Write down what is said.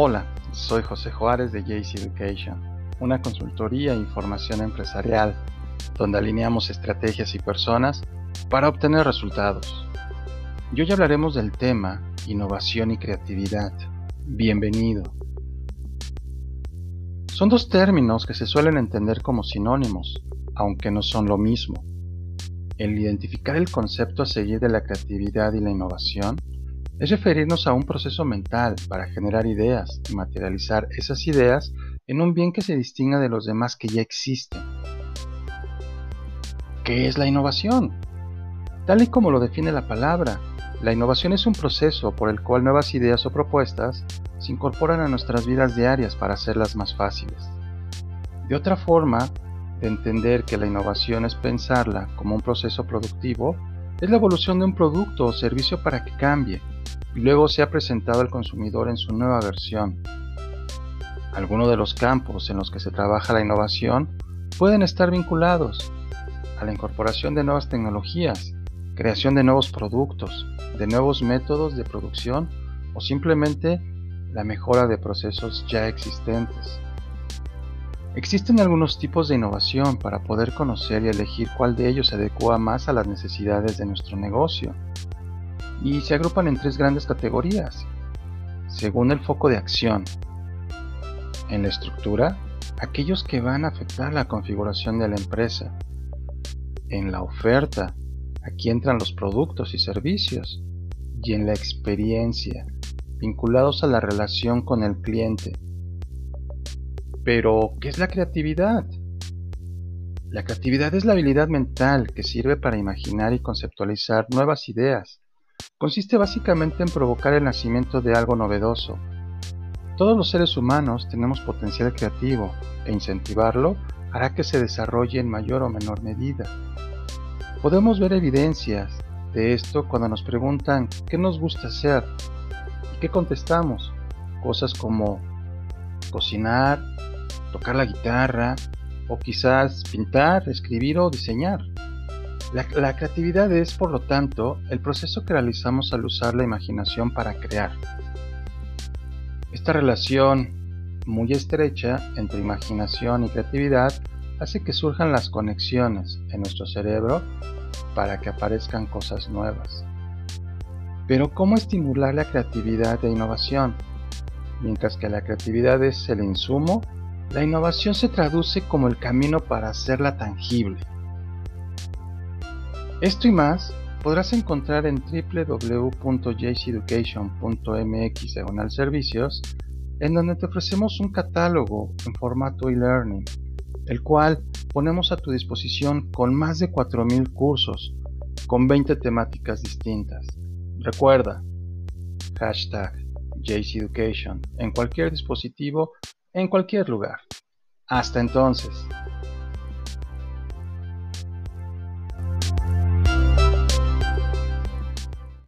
Hola, soy José Juárez de JC Education, una consultoría e información empresarial donde alineamos estrategias y personas para obtener resultados. Hoy hablaremos del tema innovación y creatividad. Bienvenido. Son dos términos que se suelen entender como sinónimos, aunque no son lo mismo. El identificar el concepto a seguir de la creatividad y la innovación es referirnos a un proceso mental para generar ideas y materializar esas ideas en un bien que se distinga de los demás que ya existen. ¿Qué es la innovación? Tal y como lo define la palabra, la innovación es un proceso por el cual nuevas ideas o propuestas se incorporan a nuestras vidas diarias para hacerlas más fáciles. De otra forma, de entender que la innovación es pensarla como un proceso productivo, es la evolución de un producto o servicio para que cambie, y luego se ha presentado al consumidor en su nueva versión. Algunos de los campos en los que se trabaja la innovación pueden estar vinculados a la incorporación de nuevas tecnologías, creación de nuevos productos, de nuevos métodos de producción o simplemente la mejora de procesos ya existentes. Existen algunos tipos de innovación para poder conocer y elegir cuál de ellos se adecua más a las necesidades de nuestro negocio y se agrupan en tres grandes categorías, según el foco de acción. En la estructura, aquellos que van a afectar la configuración de la empresa. En la oferta, aquí entran los productos y servicios. Y en la experiencia, vinculados a la relación con el cliente. Pero, ¿qué es la creatividad? La creatividad es la habilidad mental que sirve para imaginar y conceptualizar nuevas ideas, consiste básicamente en provocar el nacimiento de algo novedoso. Todos los seres humanos tenemos potencial creativo e incentivarlo hará que se desarrolle en mayor o menor medida. Podemos ver evidencias de esto cuando nos preguntan qué nos gusta hacer y qué contestamos. Cosas como cocinar, tocar la guitarra o quizás pintar, escribir o diseñar. La, creatividad es, por lo tanto, el proceso que realizamos al usar la imaginación para crear. Esta relación muy estrecha entre imaginación y creatividad hace que surjan las conexiones en nuestro cerebro para que aparezcan cosas nuevas. Pero ¿cómo estimular la creatividad e innovación? Mientras que la creatividad es el insumo, la innovación se traduce como el camino para hacerla tangible. Esto y más podrás encontrar en www.jceducation.mx servicios, en donde te ofrecemos un catálogo en formato e-learning, el cual ponemos a tu disposición con más de 4.000 cursos, con 20 temáticas distintas. Recuerda, hashtag JCEducation en cualquier dispositivo, en cualquier lugar. Hasta entonces.